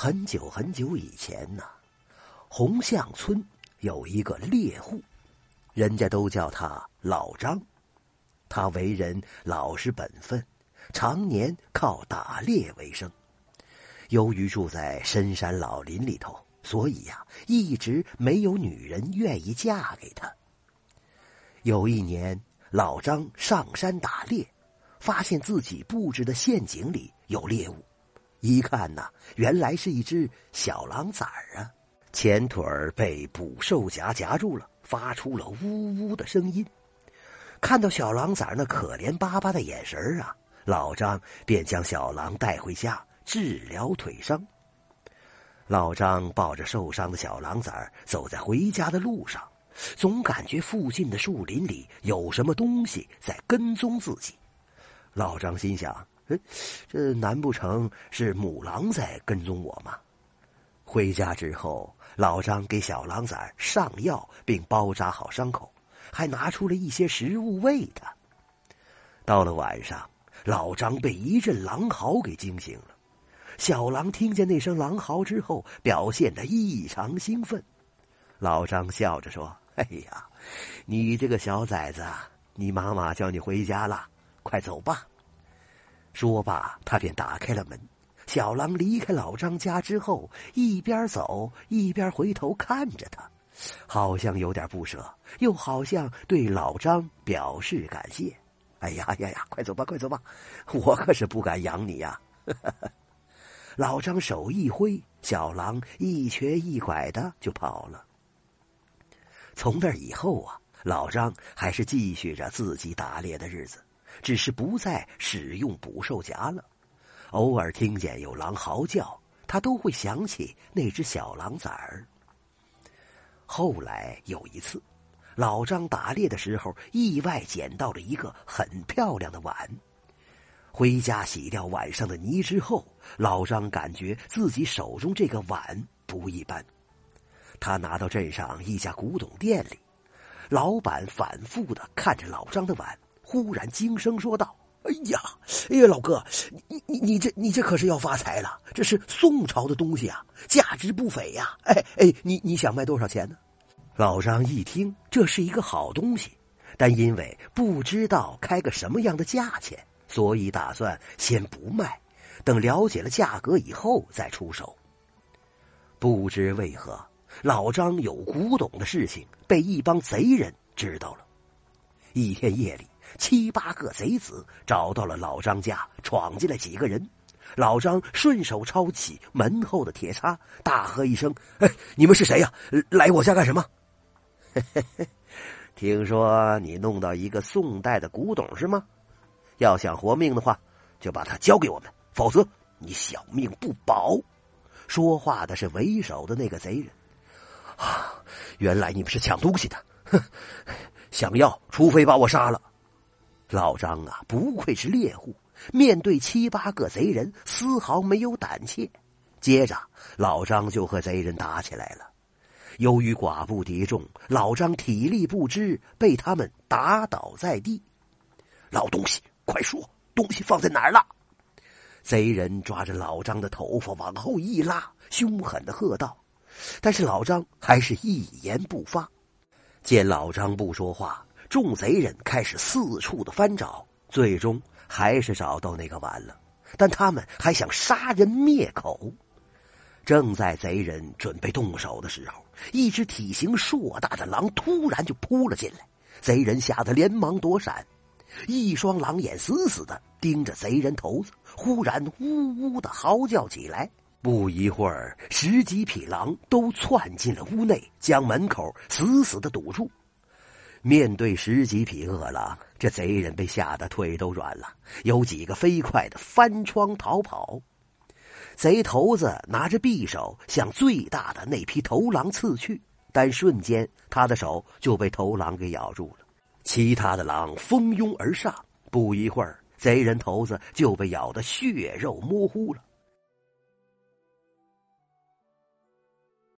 很久很久以前呢，红巷村有一个猎户，人家都叫他老张。他为人老实本分，常年靠打猎为生。由于住在深山老林里头，所以呀，一直没有女人愿意嫁给他。有一年，老张上山打猎，发现自己布置的陷阱里有猎物。一看呐，原来是一只小狼崽儿啊，前腿儿被捕兽夹夹住了，发出了呜呜的声音。看到小狼崽那可怜巴巴的眼神啊，老张便将小狼带回家治疗腿伤。老张抱着受伤的小狼崽走在回家的路上，总感觉附近的树林里有什么东西在跟踪自己。老张心想。哎，这难不成是母狼在跟踪我吗？回家之后，老张给小狼崽上药，并包扎好伤口，还拿出了一些食物喂它。到了晚上，老张被一阵狼嚎给惊醒了。小狼听见那声狼嚎之后，表现得异常兴奋。老张笑着说：“哎呀，你这个小崽子，你妈妈叫你回家了，快走吧。”说罢，他便打开了门。小狼离开老张家之后，一边走一边回头看着他，好像有点不舍，又好像对老张表示感谢。哎呀呀呀！快走吧，快走吧，我可是不敢养你呀！老张手一挥，小狼一瘸一拐的就跑了。从那以后啊，老张还是继续着自己打猎的日子。只是不再使用捕兽夹了，偶尔听见有狼嚎叫，他都会想起那只小狼崽儿。后来有一次，老张打猎的时候，意外捡到了一个很漂亮的碗。回家洗掉碗上的泥之后，老张感觉自己手中这个碗不一般。他拿到镇上一家古董店里，老板反复的看着老张的碗。忽然惊声说道：“哎呀，哎呀，老哥，你你你这你这可是要发财了！这是宋朝的东西啊，价值不菲呀！哎哎，你你想卖多少钱呢？”老张一听这是一个好东西，但因为不知道开个什么样的价钱，所以打算先不卖，等了解了价格以后再出手。不知为何，老张有古董的事情被一帮贼人知道了。一天夜里。七八个贼子找到了老张家，闯进来几个人。老张顺手抄起门后的铁叉，大喝一声：“哎，你们是谁呀？来我家干什么？”嘿嘿嘿听说你弄到一个宋代的古董是吗？要想活命的话，就把它交给我们，否则你小命不保。说话的是为首的那个贼人。啊，原来你们是抢东西的，哼！想要，除非把我杀了。老张啊，不愧是猎户，面对七八个贼人，丝毫没有胆怯。接着，老张就和贼人打起来了。由于寡不敌众，老张体力不支，被他们打倒在地。老东西，快说，东西放在哪儿了？贼人抓着老张的头发往后一拉，凶狠的喝道。但是老张还是一言不发。见老张不说话。众贼人开始四处的翻找，最终还是找到那个碗了。但他们还想杀人灭口。正在贼人准备动手的时候，一只体型硕大的狼突然就扑了进来。贼人吓得连忙躲闪，一双狼眼死死的盯着贼人头子，忽然呜呜的嚎叫起来。不一会儿，十几匹狼都窜进了屋内，将门口死死的堵住。面对十几匹恶狼，这贼人被吓得腿都软了，有几个飞快的翻窗逃跑。贼头子拿着匕首向最大的那匹头狼刺去，但瞬间他的手就被头狼给咬住了。其他的狼蜂拥而上，不一会儿，贼人头子就被咬得血肉模糊了。